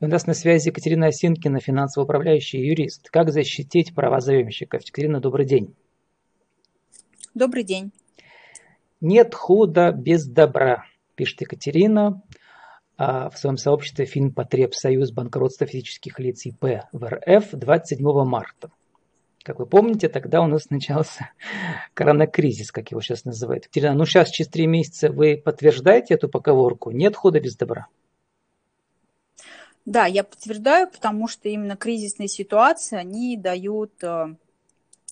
И у нас на связи Екатерина Осинкина, финансово управляющий юрист. Как защитить права заемщиков? Екатерина, добрый день. Добрый день. Нет худа без добра, пишет Екатерина а, в своем сообществе Финпотребсоюз банкротства физических лиц ИП в РФ 27 марта. Как вы помните, тогда у нас начался коронакризис, как его сейчас называют. Екатерина, ну сейчас через три месяца вы подтверждаете эту поговорку? Нет худа без добра. Да, я подтверждаю, потому что именно кризисные ситуации, они дают э,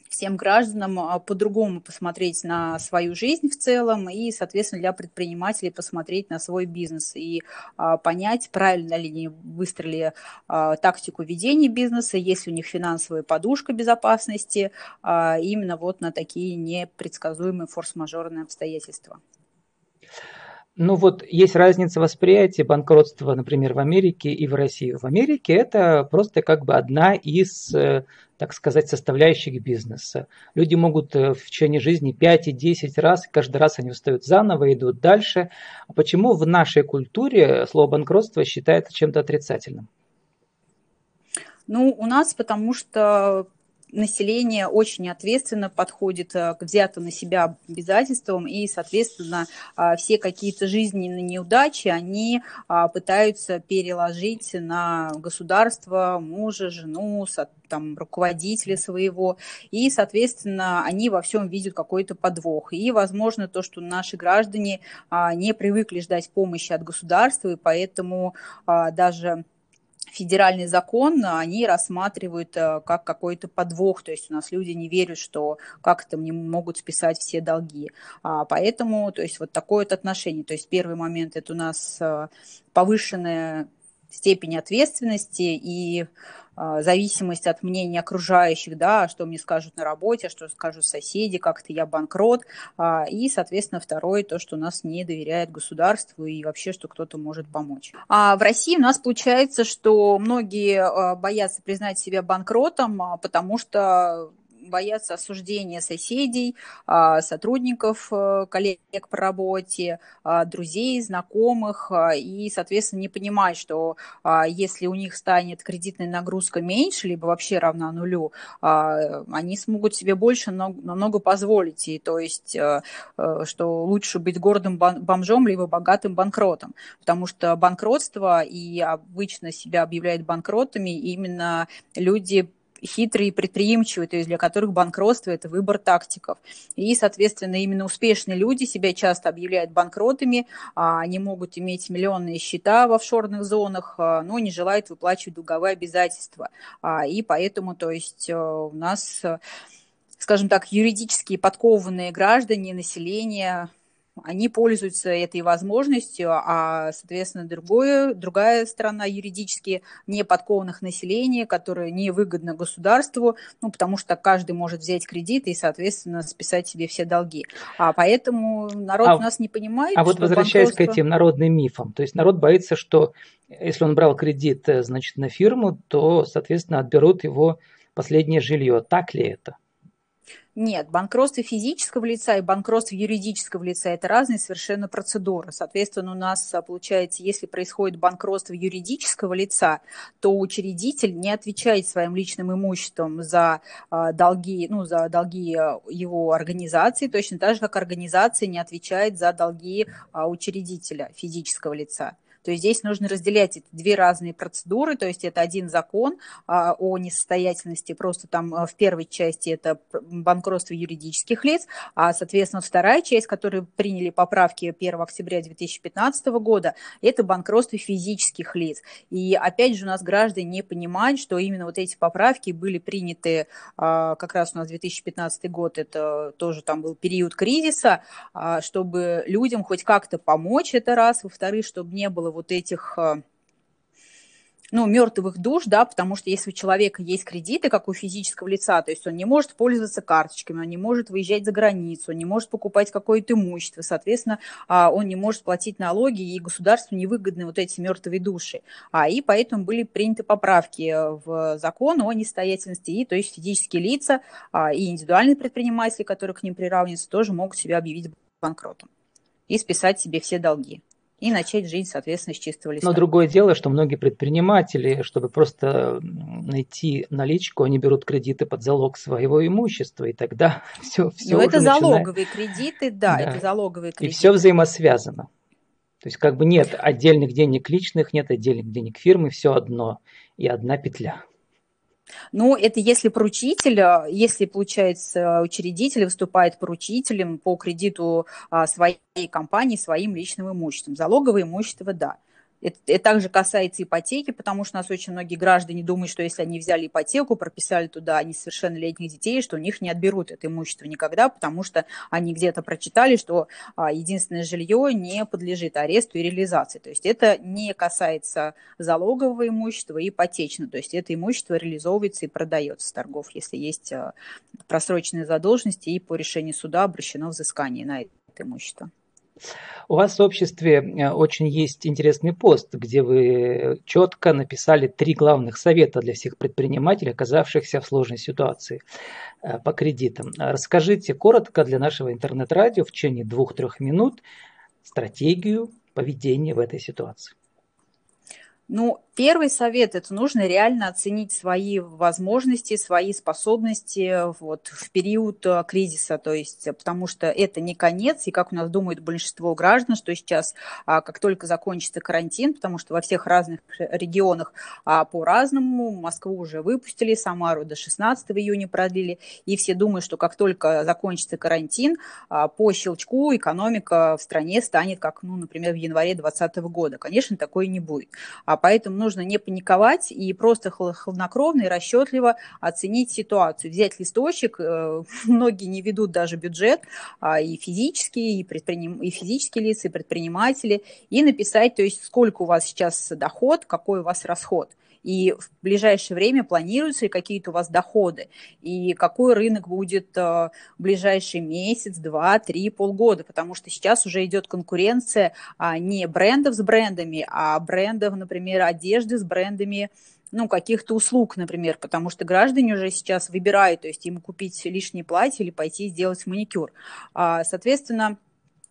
всем гражданам а, по-другому посмотреть на свою жизнь в целом и, соответственно, для предпринимателей посмотреть на свой бизнес и а, понять, правильно ли они выстроили а, тактику ведения бизнеса, есть ли у них финансовая подушка безопасности, именно вот на такие непредсказуемые форс-мажорные обстоятельства. Ну вот есть разница восприятия банкротства, например, в Америке и в России. В Америке это просто как бы одна из, э, так сказать, составляющих бизнеса. Люди могут э, в течение жизни 5 и 10 раз, каждый раз они встают заново, идут дальше. А почему в нашей культуре слово банкротство считается чем-то отрицательным? Ну, у нас потому что население очень ответственно подходит э, к взятым на себя обязательствам, и, соответственно, а, все какие-то жизненные неудачи они а, пытаются переложить на государство, мужа, жену, там, руководителя своего, и, соответственно, они во всем видят какой-то подвох. И, возможно, то, что наши граждане а, не привыкли ждать помощи от государства, и поэтому даже федеральный закон они рассматривают э, как какой-то подвох, то есть у нас люди не верят, что как-то мне могут списать все долги. А, поэтому, то есть вот такое вот отношение. То есть первый момент это у нас э, повышенная степень ответственности и а, зависимость от мнения окружающих, да, что мне скажут на работе, что скажут соседи, как-то я банкрот. А, и, соответственно, второе, то, что нас не доверяет государству и вообще, что кто-то может помочь. А в России у нас получается, что многие а, боятся признать себя банкротом, потому что боятся осуждения соседей, а, сотрудников, э, коллег по работе, а, друзей, знакомых, а, и, соответственно, не понимают, что если у них станет кредитная нагрузка меньше, либо вообще равна нулю, они смогут себе больше намного позволить. И то есть, э, э, что лучше быть гордым бомжом, либо богатым банкротом. Потому что банкротство и обычно себя объявляют банкротами именно люди хитрые и предприимчивые, то есть для которых банкротство – это выбор тактиков. И, соответственно, именно успешные люди себя часто объявляют банкротами, а они могут иметь миллионные счета в офшорных зонах, а, но не желают выплачивать долговые обязательства. А, и поэтому, то есть э, у нас скажем так, юридически подкованные граждане, население они пользуются этой возможностью, а, соответственно, другое, другая сторона юридически не подкованных населения, которое невыгодно государству, ну, потому что каждый может взять кредит и, соответственно, списать себе все долги. А поэтому народ а, у нас не понимает. А вот возвращаясь банкротство... к этим народным мифам, то есть народ боится, что если он брал кредит, э, значит, на фирму, то, соответственно, отберут его последнее жилье. Так ли это? Нет, банкротство физического лица и банкротство юридического лица – это разные совершенно процедуры. Соответственно, у нас а, получается, если происходит банкротство юридического лица, то учредитель не отвечает своим личным имуществом за а, долги, ну, за долги а, его организации, точно так же, как организация не отвечает за долги учредителя физического лица. То есть здесь нужно разделять эти две разные процедуры, то есть это один закон а, о несостоятельности, просто там а, в первой части это банкротство юридических лиц, а, соответственно, вторая часть, которую приняли поправки 1 октября 2015 года, это банкротство физических лиц. И опять же у нас граждане не понимают, что именно вот эти поправки были приняты а, как раз у нас 2015 год, это тоже там был период кризиса, а, чтобы людям хоть как-то помочь, это раз, во-вторых, чтобы не было вот этих э, ну, мертвых душ, да, потому что если у человека есть кредиты, как у физического лица, то есть он не может пользоваться карточками, он не может выезжать за границу, он не может покупать какое-то имущество, соответственно, а, он не может платить налоги, и государству невыгодны вот эти мертвые души. А, и поэтому были приняты поправки в закон о несостоятельности, и, то есть физические лица а, и индивидуальные предприниматели, которые к ним приравниваются, тоже могут себя объявить банкротом и списать себе все долги. И начать жить, соответственно, с чистого листа. Но другое дело, что многие предприниматели, чтобы просто найти наличку, они берут кредиты под залог своего имущества, и тогда все, все Ну, это начинает... залоговые кредиты, да, да, это залоговые кредиты. И все взаимосвязано. То есть как бы нет отдельных денег личных, нет отдельных денег фирмы, все одно и одна петля. Ну, это если поручитель, а, если, получается, учредитель выступает поручителем по кредиту а, своей компании своим личным имуществом. Залоговое имущество – да. Это, это также касается ипотеки, потому что у нас очень многие граждане думают, что если они взяли ипотеку, прописали туда несовершеннолетних детей, что у них не отберут это имущество никогда, потому что они где-то прочитали, что а, единственное жилье не подлежит аресту и реализации. То есть это не касается залогового имущества и ипотечного. То есть это имущество реализовывается и продается с торгов, если есть а, просроченные задолженности и по решению суда обращено взыскание на это имущество. У вас в обществе э, очень есть интересный пост, где вы четко написали три главных совета для всех предпринимателей, оказавшихся в сложной ситуации э, по кредитам. Расскажите коротко для нашего интернет-радио в течение двух-трех минут стратегию поведения в этой ситуации. Ну, Первый совет – это нужно реально оценить свои возможности, свои способности вот, в период э, кризиса, то есть, потому что это не конец, и как у нас думает большинство граждан, что сейчас, а, как только закончится карантин, потому что во всех разных регионах а, по-разному, Москву уже выпустили, Самару до 16 июня продлили, и все думают, что как только закончится карантин, а, по щелчку экономика в стране станет, как, ну, например, в январе 2020 года. Конечно, такое не будет. А поэтому нужно не паниковать и просто хладнокровно и расчетливо оценить ситуацию. Взять листочек, э, многие не ведут даже бюджет, а и физические, и, предприним... и физические лица, и предприниматели, и написать, то есть сколько у вас сейчас доход, какой у вас расход и в ближайшее время планируются ли какие-то у вас доходы, и какой рынок будет э, в ближайший месяц, два, три, полгода, потому что сейчас уже идет конкуренция а, не брендов с брендами, а брендов, например, одежды с брендами ну, каких-то услуг, например, потому что граждане уже сейчас выбирают, то есть им купить лишнее платье или пойти сделать маникюр. А, соответственно,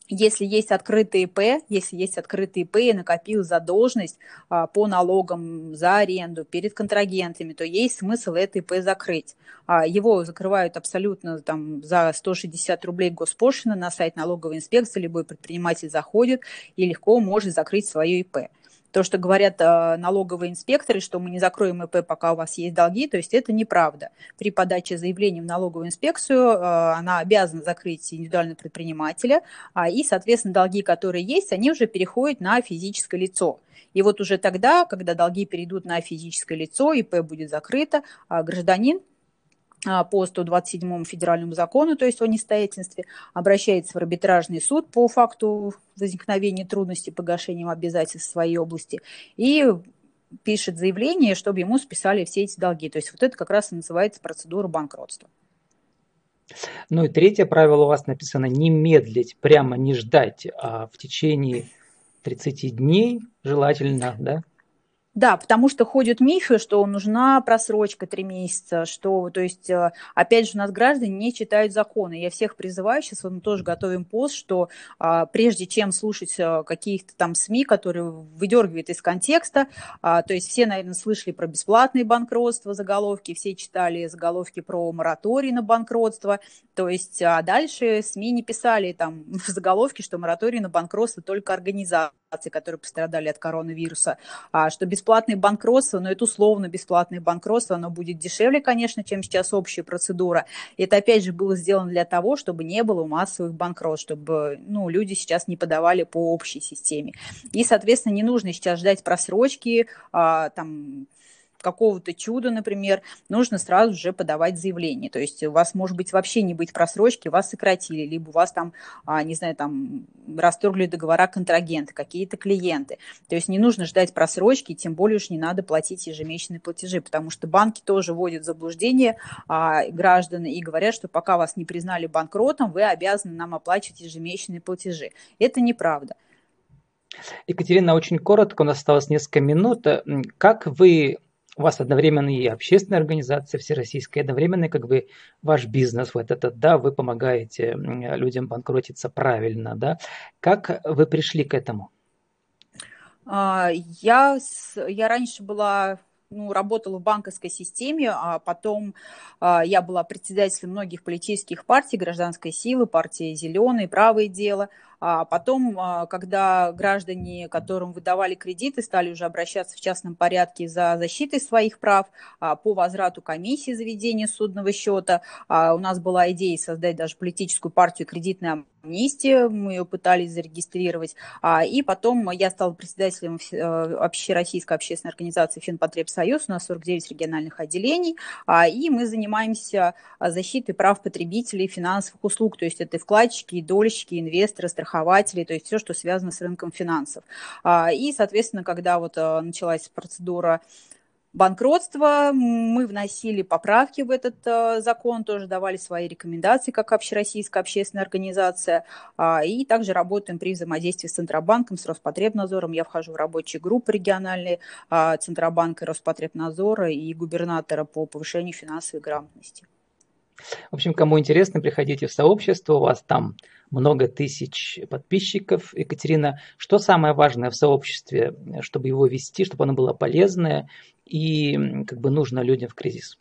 если есть открытый ИП, если есть открытый ИП и накопил задолженность а, по налогам за аренду перед контрагентами, то есть смысл это ИП закрыть. А, его закрывают абсолютно там, за 160 рублей госпошлина на сайт налоговой инспекции, любой предприниматель заходит и легко может закрыть свое ИП. То, что говорят э, налоговые инспекторы, что мы не закроем ИП, пока у вас есть долги, то есть это неправда. При подаче заявления в налоговую инспекцию э, она обязана закрыть индивидуального предпринимателя, а, и, соответственно, долги, которые есть, они уже переходят на физическое лицо. И вот уже тогда, когда долги перейдут на физическое лицо, ИП будет закрыто, а гражданин а, по 127 федеральному закону, то есть о несостоятельстве, обращается в арбитражный суд по факту возникновения трудностей погашением обязательств в своей области и пишет заявление, чтобы ему списали все эти долги. То есть вот это как раз и называется процедура банкротства. Ну и третье правило у вас написано не медлить, прямо не ждать, а в течение 30 дней желательно, да, да, потому что ходят мифы, что нужна просрочка три месяца, что, то есть, э, опять же, у нас граждане не читают законы. Я всех призываю, сейчас мы тоже готовим пост, что а, прежде чем слушать а, каких-то там СМИ, которые выдергивают из контекста, а, то есть все, наверное, слышали про бесплатные банкротства, заголовки, все читали заголовки про мораторий на банкротство, то есть, а дальше СМИ не писали там в заголовке, что мораторий на банкротство только организация которые пострадали от коронавируса, а что бесплатное банкротство, но это условно бесплатное банкротство, оно будет дешевле, конечно, чем сейчас общая процедура. Это, опять же, было сделано для того, чтобы не было массовых банкротств, чтобы ну, люди сейчас не подавали по общей системе. И, соответственно, не нужно сейчас ждать просрочки, а, там, какого-то чуда, например, нужно сразу же подавать заявление. То есть у вас может быть вообще не быть просрочки, вас сократили, либо у вас там, а, не знаю, там расторгли договора контрагенты, какие-то клиенты. То есть не нужно ждать просрочки, тем более уж не надо платить ежемесячные платежи, потому что банки тоже вводят заблуждение а, граждан и говорят, что пока вас не признали банкротом, вы обязаны нам оплачивать ежемесячные платежи. Это неправда. Екатерина, очень коротко, у нас осталось несколько минут. Как вы у вас одновременно и общественная организация всероссийская, одновременно как бы ваш бизнес вот этот, да, вы помогаете людям банкротиться правильно, да. Как вы пришли к этому? А, я, я раньше была ну, работала в банковской системе, а потом а, я была председателем многих политических партий, гражданской силы, партии «Зеленые», «Правое дело», а потом, а, когда граждане, которым выдавали кредиты, стали уже обращаться в частном порядке за защитой своих прав а, по возврату комиссии заведения судного счета, а, у нас была идея создать даже политическую партию «Кредитная амнистия», мы ее пытались зарегистрировать, и потом я стала председателем э, общероссийской общественной организации «Финпотребсоюз», у нас 49 региональных отделений, и мы занимаемся защитой прав потребителей финансовых услуг, то есть это вкладчики, дольщики, инвесторы, страховые страхователей, то есть все, что связано с рынком финансов. А, и, соответственно, когда вот э, началась процедура банкротства, мы вносили поправки в этот э, закон, тоже давали свои рекомендации как общероссийская общественная организация, а, и также работаем при взаимодействии с Центробанком, с Роспотребнадзором. Я вхожу в рабочие группы региональные а, Центробанка, Роспотребнадзора и губернатора по повышению финансовой грамотности. В общем, кому интересно, приходите в сообщество, у вас там много тысяч подписчиков. Екатерина, что самое важное в сообществе, чтобы его вести, чтобы оно было полезное и как бы нужно людям в кризис?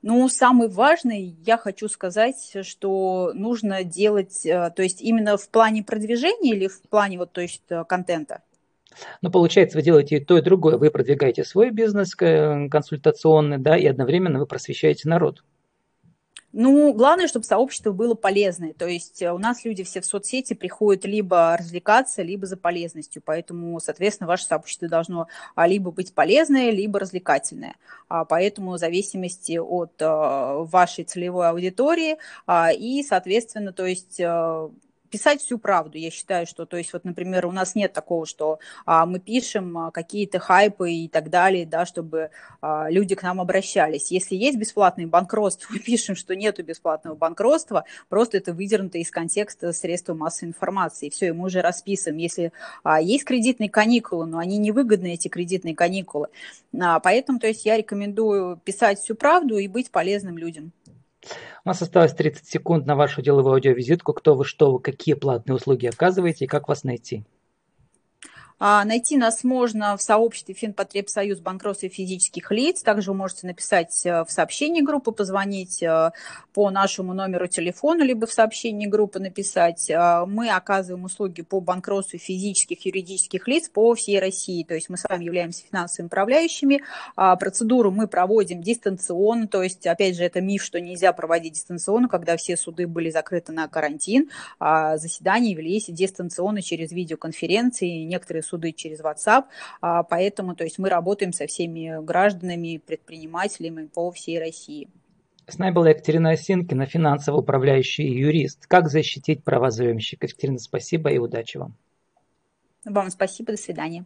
Ну, самый важный, я хочу сказать, что нужно делать, э, то есть именно в плане продвижения или в плане вот, то есть э, контента? Ну, получается, вы делаете и то, и другое. Вы продвигаете свой бизнес э, консультационный, да, и одновременно вы просвещаете народ. Ну, главное, чтобы сообщество было полезное. То есть э, у нас люди все в соцсети приходят либо развлекаться, либо за полезностью. Поэтому, соответственно, ваше сообщество должно а, либо быть полезное, либо развлекательное. А, поэтому в зависимости от э, вашей целевой аудитории а, и, соответственно, то есть э, писать всю правду. Я считаю, что, то есть, вот, например, у нас нет такого, что а, мы пишем а, какие-то хайпы и так далее, да, чтобы а, люди к нам обращались. Если есть бесплатное банкротство, мы пишем, что нету бесплатного банкротства, просто это выдернуто из контекста средства массовой информации. Все, и мы уже расписываем. Если а, есть кредитные каникулы, но они невыгодны, эти кредитные каникулы. А, поэтому, то есть, я рекомендую писать всю правду и быть полезным людям. У нас осталось 30 секунд на вашу деловую аудиовизитку. Кто вы, что вы, какие платные услуги оказываете и как вас найти? А, найти нас можно в сообществе Финпотребсоюз банкротства физических лиц. Также вы можете написать э, в сообщении группы, позвонить э, по нашему номеру телефона, либо в сообщении группы написать. Э, мы оказываем услуги по банкротству физических и юридических лиц по всей России. То есть мы с вами являемся финансовыми управляющими. А, процедуру мы проводим дистанционно. То есть, опять же, это миф, что нельзя проводить дистанционно, когда все суды были закрыты на карантин. А, заседания велись дистанционно через видеоконференции. Некоторые суды через WhatsApp, а, поэтому то есть мы работаем со всеми гражданами, предпринимателями по всей России. С нами была Екатерина Осинкина, финансово управляющий юрист. Как защитить права заемщика? Екатерина, спасибо и удачи вам. Вам спасибо, до свидания.